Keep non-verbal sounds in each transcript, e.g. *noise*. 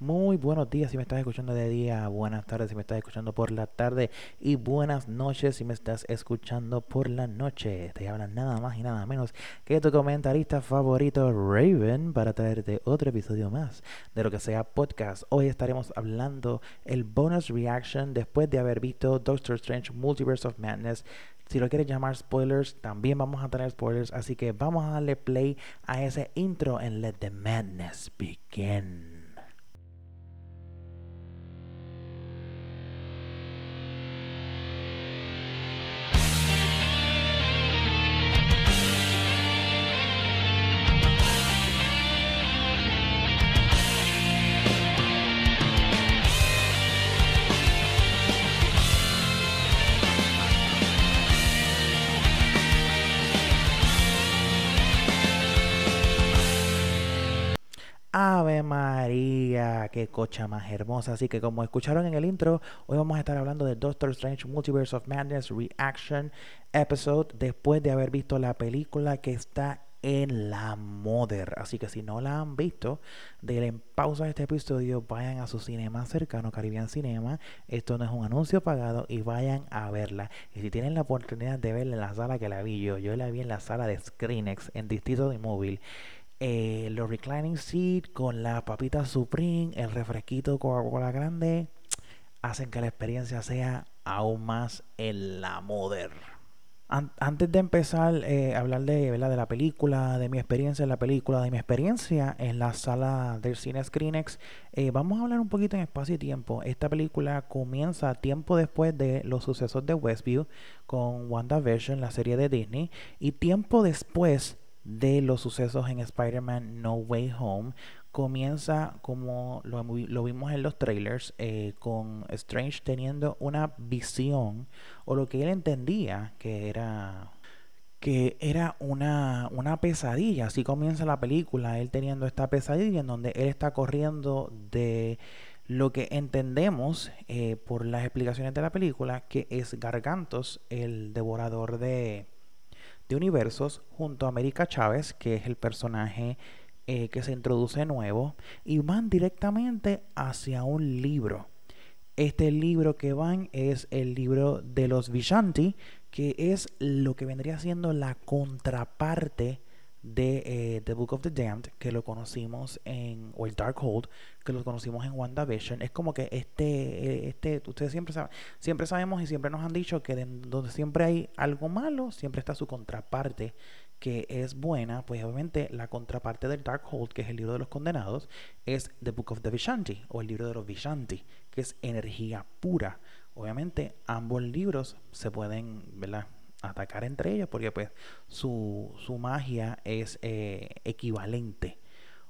Muy buenos días si me estás escuchando de día, buenas tardes si me estás escuchando por la tarde y buenas noches si me estás escuchando por la noche. Te habla nada más y nada menos que tu comentarista favorito Raven para traerte otro episodio más de lo que sea podcast. Hoy estaremos hablando el bonus reaction después de haber visto Doctor Strange Multiverse of Madness. Si lo quieres llamar spoilers, también vamos a tener spoilers, así que vamos a darle play a ese intro en Let the Madness Begin. María, qué cocha más hermosa. Así que como escucharon en el intro, hoy vamos a estar hablando de Doctor Strange Multiverse of Madness Reaction Episode después de haber visto la película que está en la Mother. Así que si no la han visto, denle pausa a este episodio, vayan a su cinema cercano, Caribbean Cinema. Esto no es un anuncio pagado y vayan a verla. Y si tienen la oportunidad de verla en la sala que la vi yo, yo la vi en la sala de Screenex en Distrito de Móvil eh, los reclining seat con la papita Supreme, el refresquito Coca-Cola grande, hacen que la experiencia sea aún más en la moder. antes de empezar eh, a hablar de, de la película, de mi experiencia en la película, de mi experiencia en la sala del cine Screenex, eh, vamos a hablar un poquito en espacio y tiempo. Esta película comienza tiempo después de los sucesos de Westview con WandaVision, la serie de Disney, y tiempo después de los sucesos en Spider-Man No Way Home. Comienza como lo, vimos en los trailers, eh, con Strange teniendo una visión, o lo que él entendía que era que era una, una pesadilla. Así comienza la película, él teniendo esta pesadilla en donde él está corriendo de lo que entendemos eh, por las explicaciones de la película, que es Gargantos, el devorador de, de universos junto a América Chávez, que es el personaje eh, que se introduce nuevo, y van directamente hacia un libro. Este libro que van es el libro de los Vishanti, que es lo que vendría siendo la contraparte de eh, The Book of the Damned, que lo conocimos en, o el Darkhold, que lo conocimos en WandaVision, es como que este, eh, este, ustedes siempre saben, siempre sabemos y siempre nos han dicho que donde siempre hay algo malo, siempre está su contraparte que es buena, pues obviamente la contraparte del Darkhold, que es el libro de los condenados, es The Book of the Vishanti, o el libro de los Vishanti, que es energía pura. Obviamente ambos libros se pueden, ¿verdad? Atacar entre ellas porque pues su, su magia es eh, equivalente.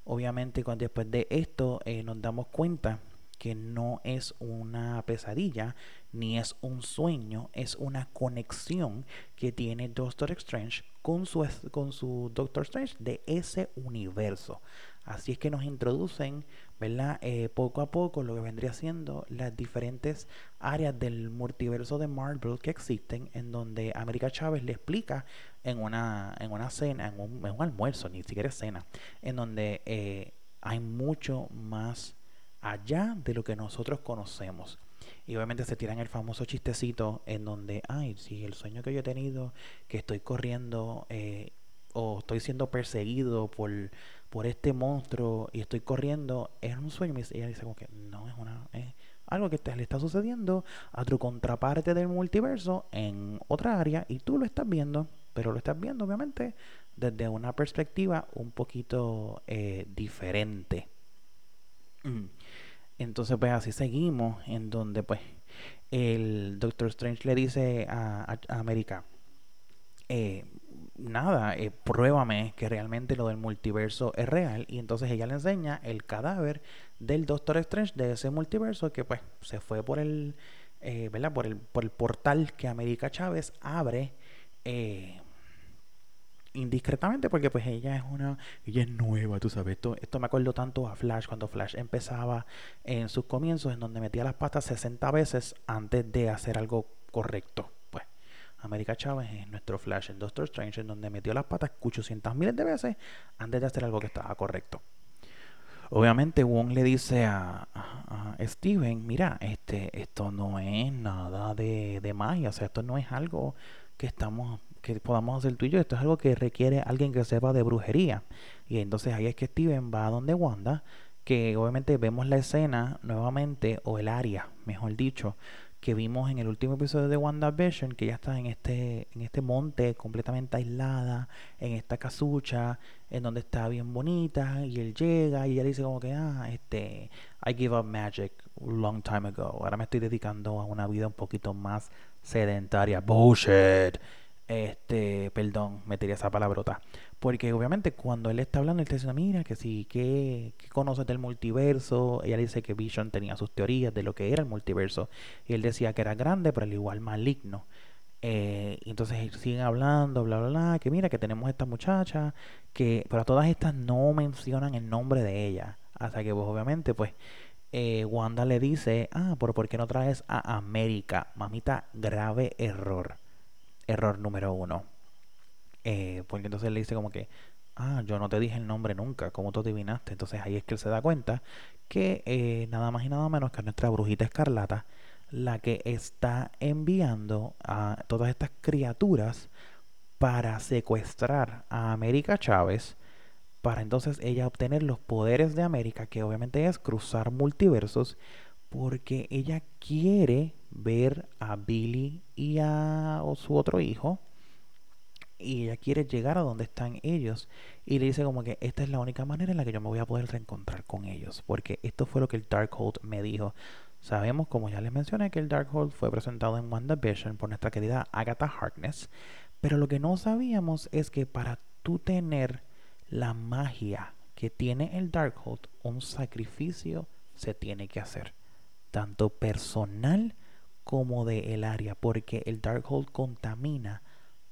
Obviamente cuando después de esto eh, nos damos cuenta que no es una pesadilla ni es un sueño, es una conexión que tiene Doctor Strange con su, con su Doctor Strange de ese universo. Así es que nos introducen, ¿verdad? Eh, poco a poco lo que vendría siendo las diferentes áreas del multiverso de Marvel que existen, en donde América Chávez le explica en una, en una cena, en un, almuerzo, ni siquiera cena, en donde eh, hay mucho más allá de lo que nosotros conocemos. Y obviamente se tiran el famoso chistecito en donde, ay, si el sueño que yo he tenido, que estoy corriendo eh, o estoy siendo perseguido por por este monstruo y estoy corriendo, es un sueño. Y ella dice como que no, es una... Es algo que te, le está sucediendo a tu contraparte del multiverso en otra área y tú lo estás viendo, pero lo estás viendo obviamente desde una perspectiva un poquito eh, diferente. *clears throat* Entonces pues así seguimos en donde pues el Doctor Strange le dice a, a América, eh, nada, eh, pruébame que realmente lo del multiverso es real. Y entonces ella le enseña el cadáver del Doctor Strange de ese multiverso que pues se fue por el, eh, ¿verdad? Por el, por el portal que América Chávez abre. Eh, indiscretamente porque pues ella es una ella es nueva tú sabes esto, esto me acuerdo tanto a Flash cuando Flash empezaba en sus comienzos en donde metía las patas 60 veces antes de hacer algo correcto América Chávez es nuestro Flash en Doctor Strange, en donde metió las patas 800 miles de veces antes de hacer algo que estaba correcto. Obviamente Wong le dice a, a, a Steven, mira, este, esto no es nada de, de magia, o sea, esto no es algo que estamos que podamos hacer tú y yo, esto es algo que requiere alguien que sepa de brujería. Y entonces ahí es que Steven va a donde Wanda, que obviamente vemos la escena nuevamente, o el área, mejor dicho, que vimos en el último episodio de WandaVision, que ya está en este, en este monte completamente aislada, en esta casucha, en donde está bien bonita, y él llega y ella dice como que, ah, este, I give up magic long time ago, ahora me estoy dedicando a una vida un poquito más sedentaria, bullshit, este, perdón, metería esa palabrota. Porque obviamente cuando él está hablando, él te dice, mira, que sí, que, conoces del multiverso. Ella dice que Vision tenía sus teorías de lo que era el multiverso. Y él decía que era grande, pero al igual maligno. Eh, entonces siguen hablando, bla, bla, bla, que mira, que tenemos esta muchacha, que, pero todas estas no mencionan el nombre de ella. Hasta que, pues, obviamente, pues, eh, Wanda le dice, ah, pero ¿por qué no traes a América? Mamita, grave error error número uno. Eh, porque entonces le dice como que, ah, yo no te dije el nombre nunca, ¿cómo tú adivinaste? Entonces ahí es que él se da cuenta que eh, nada más y nada menos que nuestra brujita escarlata la que está enviando a todas estas criaturas para secuestrar a América Chávez para entonces ella obtener los poderes de América, que obviamente es cruzar multiversos, porque ella quiere ver a Billy y a su otro hijo y ella quiere llegar a donde están ellos y le dice como que esta es la única manera en la que yo me voy a poder reencontrar con ellos porque esto fue lo que el Darkhold me dijo. Sabemos como ya les mencioné que el Darkhold fue presentado en WandaVision por nuestra querida Agatha Harkness pero lo que no sabíamos es que para tú tener la magia que tiene el Darkhold un sacrificio se tiene que hacer tanto personal como de el área, porque el Darkhold contamina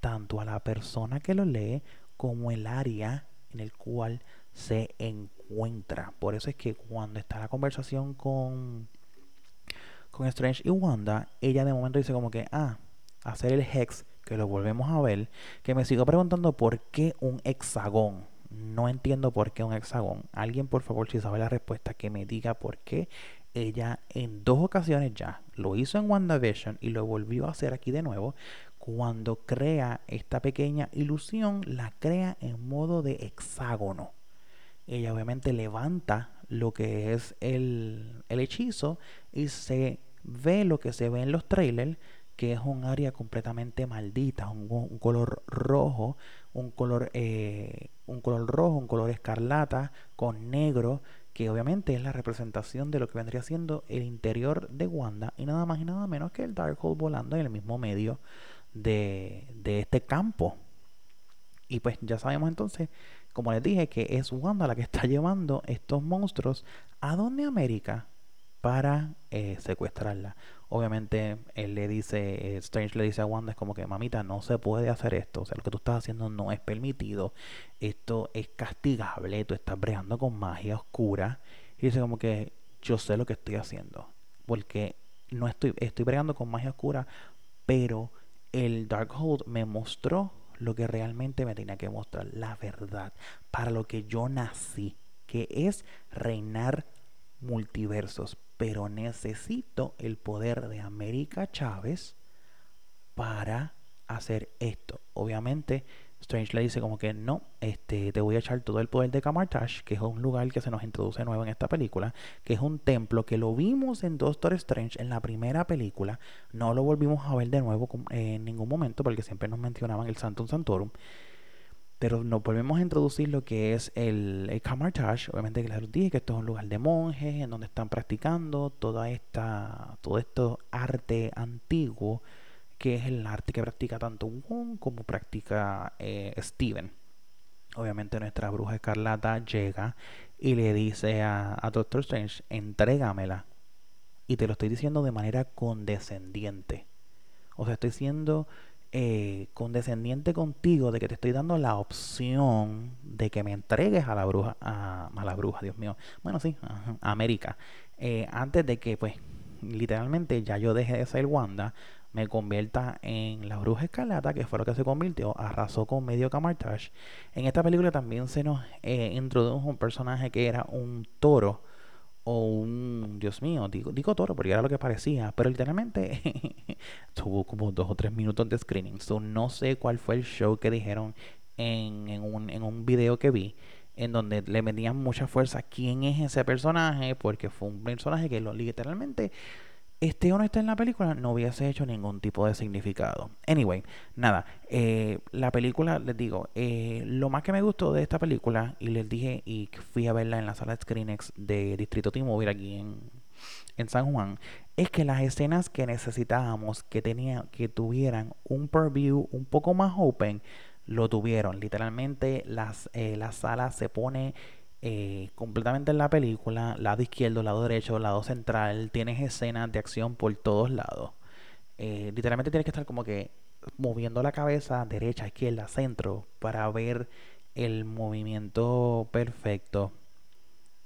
tanto a la persona que lo lee como el área en el cual se encuentra. Por eso es que cuando está la conversación con con Strange y Wanda, ella de momento dice como que, ah, hacer el hex, que lo volvemos a ver, que me sigo preguntando por qué un hexagón. No entiendo por qué un hexagón. Alguien, por favor, si sabe la respuesta, que me diga por qué ella en dos ocasiones ya lo hizo en WandaVision y lo volvió a hacer aquí de nuevo. Cuando crea esta pequeña ilusión, la crea en modo de hexágono. Ella obviamente levanta lo que es el, el hechizo y se ve lo que se ve en los trailers, que es un área completamente maldita, un, color rojo, un color, eh, un color rojo, un color escarlata con negro que obviamente es la representación de lo que vendría siendo el interior de Wanda y nada más y nada menos que el Darkhold volando en el mismo medio de, de este campo. Y pues ya sabemos entonces, como les dije, que es Wanda la que está *laughs* llevando estos monstruos a donde América para eh, secuestrarla. Obviamente él le dice, eh, Strange le dice a Wanda es como que mamita no se puede hacer esto, o sea lo que tú estás haciendo no es permitido, esto es castigable, tú estás bregando con magia oscura y dice como que yo sé lo que estoy haciendo, porque no estoy, estoy bregando con magia oscura, pero el Darkhold me mostró lo que realmente me tenía que mostrar, la verdad, para lo que yo nací, que es reinar multiversos, pero necesito el poder de América Chávez para hacer esto. Obviamente, Strange le dice como que no, este, te voy a echar todo el poder de Kamartash, que es un lugar que se nos introduce nuevo en esta película, que es un templo que lo vimos en Doctor Strange en la primera película, no lo volvimos a ver de nuevo en ningún momento porque siempre nos mencionaban el Santum Santorum. Pero nos volvemos a introducir lo que es el, el. Obviamente que les dije que esto es un lugar de monjes en donde están practicando toda esta, todo esto arte antiguo que es el arte que practica tanto Wong como practica eh, Steven. Obviamente nuestra bruja escarlata llega y le dice a, a Doctor Strange, entrégamela. Y te lo estoy diciendo de manera condescendiente. O sea, estoy siendo eh, condescendiente contigo de que te estoy dando la opción de que me entregues a la bruja, a, la bruja, Dios mío. Bueno, sí, a América. Eh, antes de que, pues, literalmente ya yo deje de ser Wanda, me convierta en la bruja escarlata, que fue lo que se convirtió, arrasó con medio Camartage. En esta película también se nos eh, introdujo un personaje que era un toro o un, Dios mío, digo, digo toro porque era lo que parecía, pero literalmente *laughs* tuvo como dos o tres minutos de screening. So, no sé cuál fue el show que dijeron en, en, un, en un video que vi, en donde le metían mucha fuerza quién es ese personaje, porque fue un personaje que lo, literalmente no esté en la película, no hubiese hecho ningún tipo de significado. Anyway, nada, eh, la película, les digo, eh, lo más que me gustó de esta película, y les dije, y fui a verla en la sala de ScreenX de Distrito T-Mobile aquí en, en San Juan, es que las escenas que necesitábamos que, tenía, que tuvieran un purview un poco más open, lo tuvieron. Literalmente las, eh, la sala se pone eh, completamente en la película, lado izquierdo, lado derecho, lado central, tienes escenas de acción por todos lados. Eh, literalmente tienes que estar como que moviendo la cabeza derecha, izquierda, centro para ver el movimiento perfecto.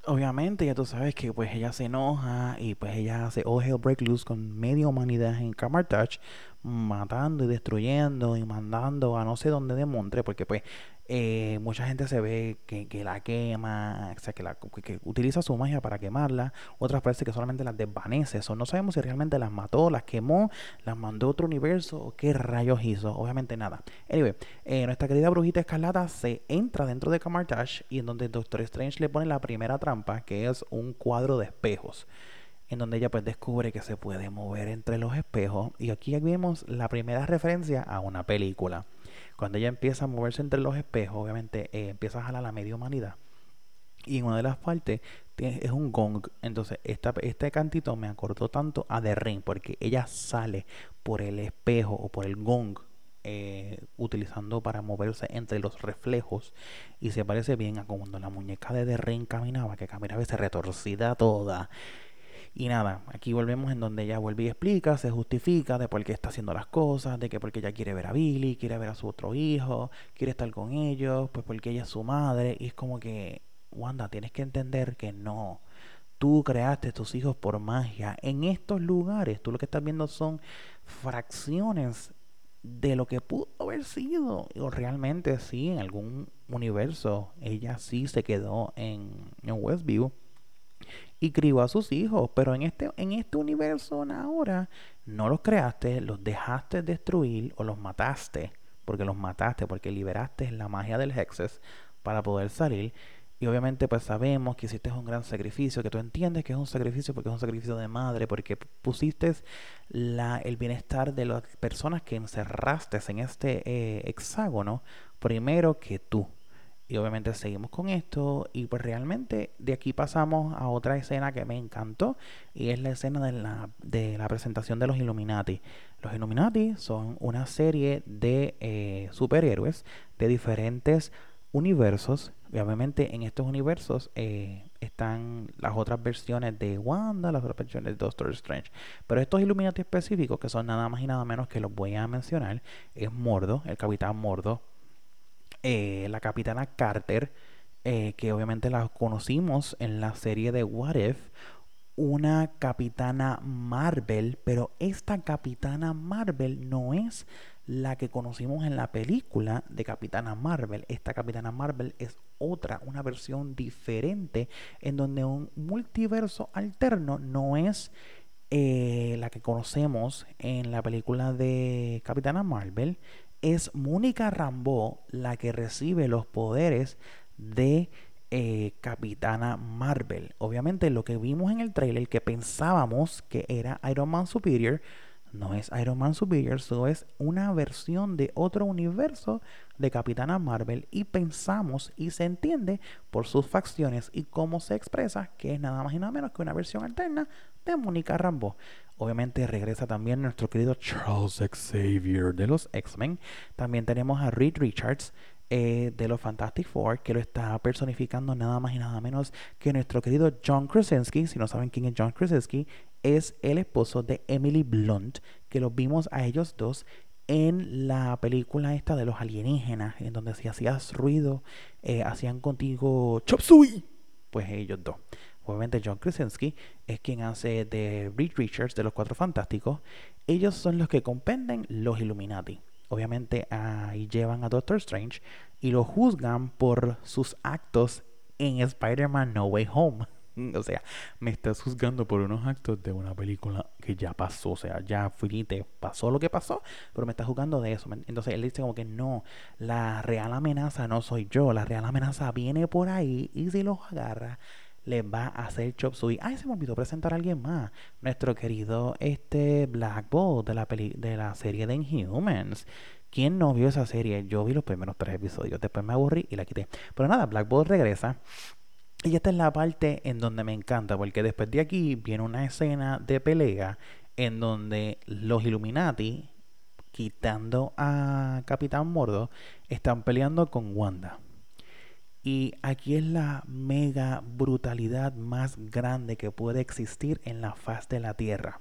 Obviamente ya tú sabes que pues ella se enoja y pues ella hace All Hell Break Loose con media humanidad en Touch matando y destruyendo y mandando a no sé dónde de Montre, porque pues eh, mucha gente se ve que, la quema, o sea, que, la, utiliza su magia para quemarla, otras parece que solamente las desvanece, eso no sabemos si realmente las mató, las quemó, las mandó a otro universo o qué rayos hizo, obviamente nada. Anyway, eh, nuestra querida brujita escarlata se entra dentro de Camartage y en donde Doctor Strange le pone la primera trampa, que es un cuadro de espejos en donde ella pues descubre que se puede mover entre los espejos y aquí vemos la primera referencia a una película. Cuando ella empieza a moverse entre los espejos, obviamente eh, empieza a jalar la media humanidad. Y en una de las partes es un gong. Entonces, esta, este cantito me acordó tanto a The Ring, porque ella sale por el espejo o por el gong, eh, utilizando para moverse entre los reflejos. Y se parece bien a cuando la muñeca de The Ring caminaba, que caminaba y se retorcida toda. Y nada, aquí volvemos en donde ella vuelve y explica, se justifica de por qué está haciendo las cosas, de que porque ella quiere ver a Billy, quiere ver a su otro hijo, quiere estar con ellos, pues porque ella es su madre. Y es como que, Wanda, tienes que entender que no. Tú creaste tus hijos por magia. En estos lugares, tú lo que estás viendo son fracciones de lo que pudo haber sido. O realmente sí, en algún universo, ella sí se quedó en, en Westview y crió a sus hijos. Pero en este, en este universo ahora no los creaste, los dejaste destruir o los mataste. Porque los mataste, porque liberaste la magia del Hexes para poder salir. Y obviamente pues sabemos que hiciste un gran sacrificio, que tú entiendes que es un sacrificio porque es un sacrificio de madre, porque pusiste la, el bienestar de las personas que encerraste en este eh, hexágono primero que tú. Y obviamente seguimos con esto y pues realmente de aquí pasamos a otra escena que me encantó y es la escena de la, de la presentación de los Illuminati. Los Illuminati son una serie de eh, superhéroes de diferentes universos. Y obviamente en estos universos eh, están las otras versiones de Wanda, las otras versiones de Doctor Strange. Pero estos Illuminati específicos, que son nada más y nada menos que los voy a mencionar, es Mordo, el Capitán Mordo, eh, la capitana Carter, eh, que obviamente la conocimos en la serie de What If, una capitana Marvel, pero esta capitana Marvel no es la que conocimos en la película de Capitana Marvel. Esta Capitana Marvel es otra, una versión diferente, en donde un multiverso alterno no es eh, la que conocemos en la película de Capitana Marvel, es Mónica Rambeau la que recibe los poderes de eh, Capitana Marvel. Obviamente lo que vimos en el trailer que pensábamos que era Iron Man Superior, no es Iron Man Superior, solo es una versión de otro universo de Capitana Marvel y pensamos y se entiende por sus facciones y cómo se expresa que es nada más y nada menos que una versión alterna de Mónica Rambeau. Obviamente regresa también nuestro querido Charles Xavier de los X-Men. También tenemos a Reed Richards eh, de los Fantastic Four, que lo está personificando nada más y nada menos que nuestro querido John Krasinski. Si no saben quién es John Krasinski, es el esposo de Emily Blunt, que lo vimos a ellos dos en la película esta de los alienígenas, en donde si hacías ruido, eh, hacían contigo chop suey. Pues ellos dos. obviamente John Krasinski, es quien hace de Reed Richards de los Cuatro Fantásticos. Ellos son los que compenden los Illuminati. Obviamente ahí llevan a Doctor Strange y lo juzgan por sus actos en Spider-Man No Way Home. *laughs* O sea, me estás juzgando por unos actos de una película que ya pasó. O sea, ya te pasó lo que pasó, pero me estás juzgando de eso. Entonces él dice como que no, la real amenaza no soy yo. La real amenaza viene por ahí y si los agarra, les va a hacer chop suey. Ay, se me olvidó presentar a alguien más. Nuestro querido este Black Bolt de la, peli de la serie de Inhumans. ¿Quién no vio esa serie? Yo vi los primeros tres episodios, después me aburrí y la quité. Pero nada, Black Bolt regresa. Y esta es la parte en donde me encanta, porque después de aquí viene una escena de pelea en donde los Illuminati, quitando a Capitán Mordo, están peleando con Wanda. Y aquí es la mega brutalidad más grande que puede existir en la faz de la Tierra.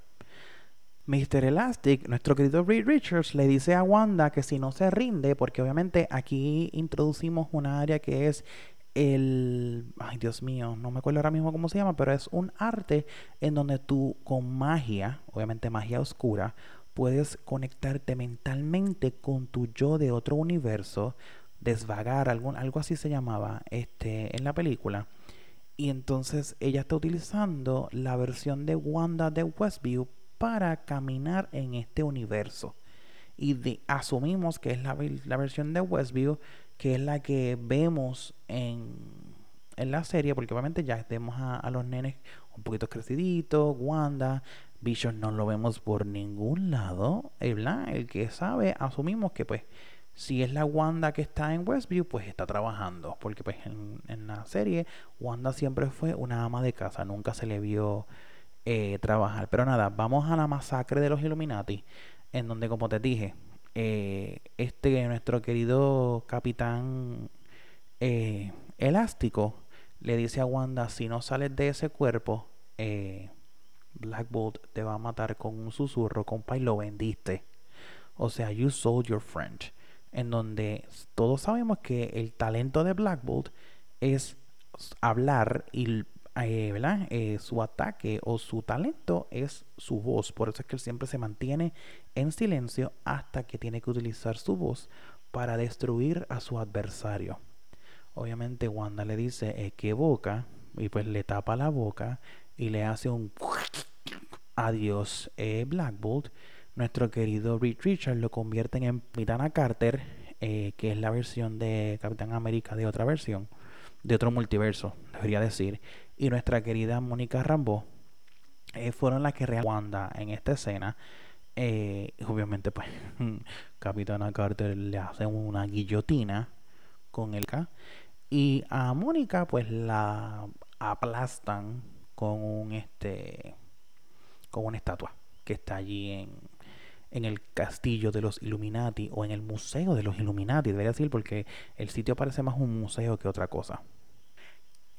Mr. Elastic, nuestro querido Reed Richards, le dice a Wanda que si no se rinde, porque obviamente aquí introducimos una área que es el... Ay, Dios mío, no me acuerdo ahora mismo cómo se llama, pero es un arte en donde tú con magia, obviamente magia oscura, puedes conectarte mentalmente con tu yo de otro universo, desvagar, algún, algo así se llamaba este, en la película. Y entonces ella está utilizando la versión de Wanda de Westview para caminar en este universo. Y asumimos que es la, la versión de Westview que es la que vemos en, en la serie, porque obviamente ya vemos a, los nenes un poquito creciditos, Wanda, Vision no lo vemos por ningún lado, ¿verdad? El que sabe, asumimos que pues si es la Wanda que está en Westview, pues está trabajando, porque pues en, en la serie Wanda siempre fue una ama de casa, nunca se le vio eh, trabajar. Pero nada, vamos a la masacre de los Illuminati, en donde como te dije, eh, este nuestro querido capitán eh, elástico le dice a Wanda si no sales de ese cuerpo eh, Black Bolt te va a matar con un susurro compa y lo vendiste. O sea you sold your friend. En donde todos sabemos que el talento de Black Bolt es hablar y eh, eh, su ataque o su talento es su voz. Por eso es que él siempre se mantiene en silencio hasta que tiene que utilizar su voz para destruir a su adversario. Obviamente Wanda le dice que boca y pues le tapa la boca y le hace un *laughs* adiós eh, Black Bolt. Nuestro querido Reed Richard lo convierte en Capitana Carter, que es la versión de Capitán América de otra versión de otro multiverso, debería decir. Y nuestra querida Mónica Rambo eh, fueron las que real Wanda en esta escena. Eh, obviamente, pues, *laughs* Capitana Carter le hace una guillotina con el K. Y a Mónica, pues, la aplastan con un este con una estatua que está allí en, en el castillo de los Illuminati o en el museo de los Illuminati, debería decir, porque el sitio parece más un museo que otra cosa.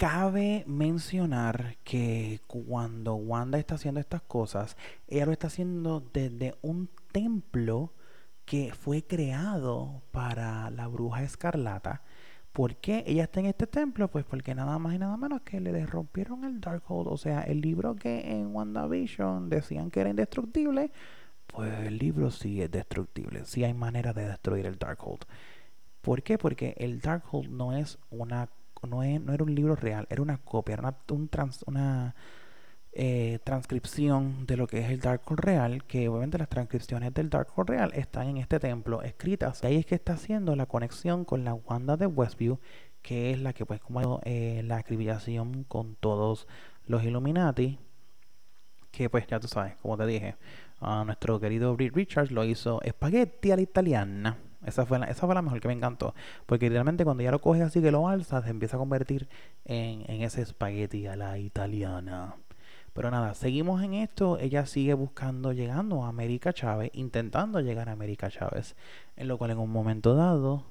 Cabe mencionar que cuando Wanda está haciendo estas cosas, ella lo está haciendo desde un templo que fue creado para la bruja escarlata. ¿Por qué ella está en este templo? Pues porque nada más y nada menos que le derrompieron el Darkhold. O sea, el libro que en WandaVision decían que era indestructible, pues el libro sí es destructible. Sí hay manera de destruir el Darkhold. ¿Por qué? Porque el Darkhold no es una no, era un libro real, era una copia, era una, eh, transcripción de lo que es el Darkhold real, que obviamente las transcripciones del Darkhold real están en este templo escritas. Y ahí es que está haciendo la conexión con la Wanda de Westview, que es la que pues como eh, la acribillación con todos los Illuminati, que pues ya tú sabes, como te dije, a nuestro querido Reed Richards lo hizo espagueti a la italiana. Esa fue, la, esa fue la mejor que me encantó. Porque literalmente cuando ya lo coges así que lo alzas, se empieza a convertir en, en ese espagueti a la italiana. Pero nada, seguimos en esto. Ella sigue buscando, llegando a América Chávez, intentando llegar a América Chávez. En lo cual en un momento dado,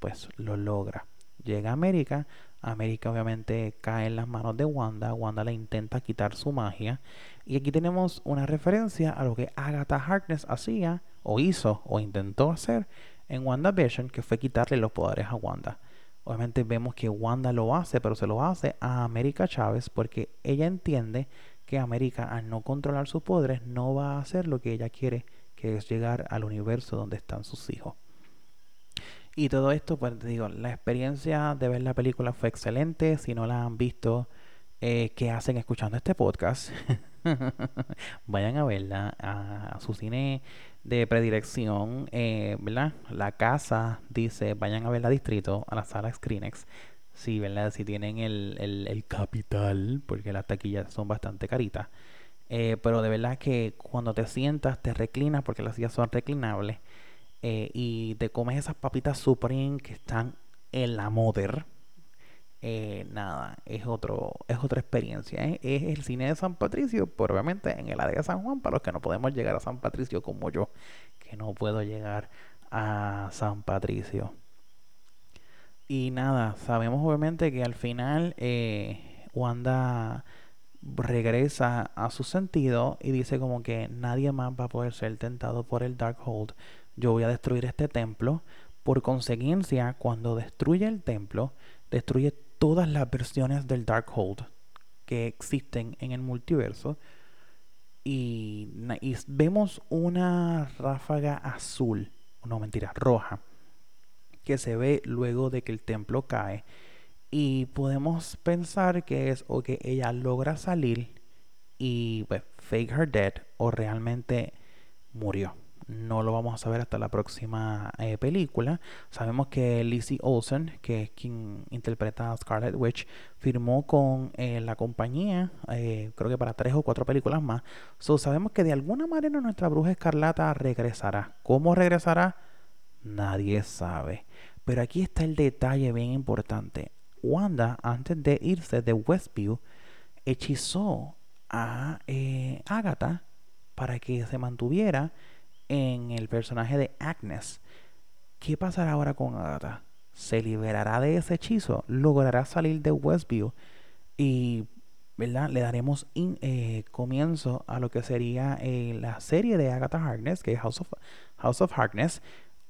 pues lo logra. Llega a América. América obviamente cae en las manos de Wanda. Wanda le intenta quitar su magia. Y aquí tenemos una referencia a lo que Agatha Harkness hacía, o hizo, o intentó hacer en WandaVision, que fue quitarle los poderes a Wanda. Obviamente vemos que Wanda lo hace, pero se lo hace a América Chávez porque ella entiende que América, al no controlar sus poderes, no va a hacer lo que ella quiere, que es llegar al universo donde están sus hijos. Y todo esto, pues te digo, la experiencia de ver la película fue excelente. Si no la han visto, eh, ¿qué hacen escuchando este podcast? *laughs* *laughs* Vayan a verla a, su cine de predilección, eh, ¿verdad? La casa dice, vayan a verla distrito, a la sala Screenex. Sí, ¿verdad? Si tienen el, el, capital, porque las taquillas son bastante caritas. Eh, pero de verdad que cuando te sientas, te reclinas, porque las sillas son reclinables eh, y te comes esas papitas Supreme que están en la Mother. Eh, nada, es otro, es otra experiencia. ¿eh? Es el cine de San Patricio, pero obviamente en el área de San Juan, para los que no podemos llegar a San Patricio como yo, que no puedo llegar a San Patricio. Y nada, sabemos obviamente que al final Wanda regresa a su sentido y dice como que nadie más va a poder ser tentado por el Darkhold yo voy a destruir este templo. Por consecuencia, cuando destruye el templo, destruye todas las versiones del Darkhold que existen en el multiverso. Y, vemos una ráfaga azul, no mentira, roja, que se ve luego de que el templo cae. Y podemos pensar que es o que ella logra salir y pues, fake her dead o realmente murió no lo vamos a saber hasta la próxima eh, película. Sabemos que Lizzie Olsen, que es quien interpreta a Scarlet Witch, firmó con eh, la compañía, eh, creo que para tres o cuatro películas más. So, sabemos que de alguna manera nuestra bruja escarlata regresará. ¿Cómo regresará? Nadie sabe. Pero aquí está el detalle bien importante. Wanda, antes de irse de Westview, hechizó a Agatha para que se mantuviera en el personaje de Agnes. ¿Qué pasará ahora con Agatha? ¿Se liberará de ese hechizo? ¿Logrará salir de Westview? Y ¿verdad? le daremos eh, comienzo a lo que sería eh, la serie de Agatha Harkness, que es House of, House of Harkness,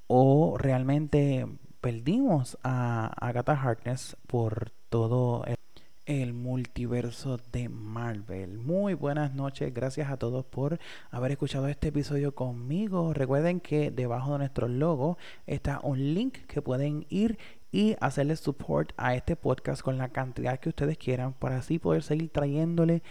o realmente perdimos a Agatha Harkness por todo el el multiverso de Marvel. Muy buenas noches, gracias a todos por haber escuchado este episodio conmigo. Recuerden que debajo de nuestro logo está un link que pueden ir y hacerle support a este podcast con la cantidad que ustedes quieran para así poder seguir trayéndole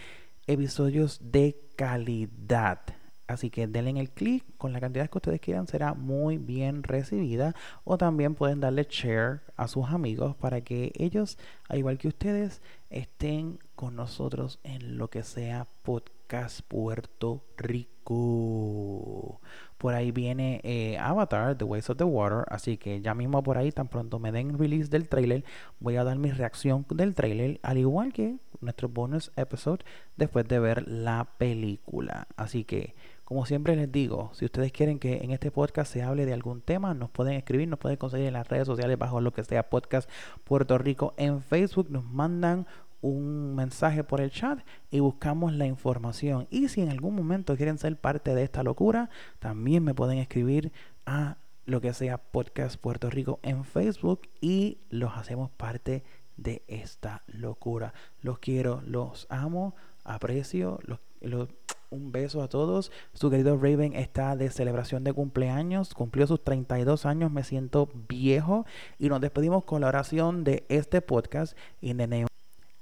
episodios de calidad. Así que denle el clic con la cantidad que ustedes quieran, será muy bien recibida. O también pueden darle share a sus amigos para que ellos, al igual que ustedes, estén con nosotros en lo que sea podcast Puerto Rico. Por ahí viene eh, Avatar, The Ways of the Water. Así que ya mismo por ahí, tan pronto me den release del trailer, voy a dar mi reacción del trailer, al igual que nuestro bonus episode después de ver la película. Así que como siempre les digo, si ustedes quieren que en este podcast se hable de algún tema, nos pueden escribir, nos pueden conseguir en las redes sociales bajo lo que sea Podcast Puerto Rico. En Facebook nos mandan un mensaje por el chat y buscamos la información. Y si en algún momento quieren ser parte de esta locura, también me pueden escribir a lo que sea Podcast Puerto Rico en Facebook y los hacemos parte de esta locura. Los quiero, los amo, aprecio, los, un beso a todos. Su querido Raven está de celebración de cumpleaños. Cumplió sus 32 años. Me siento viejo. Y nos despedimos con la oración de este podcast. In the name,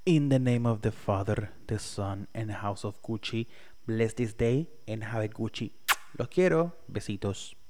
in the name of the Father, the Son, and the House of Gucci. Bless this day and have a Gucci. Los quiero. Besitos.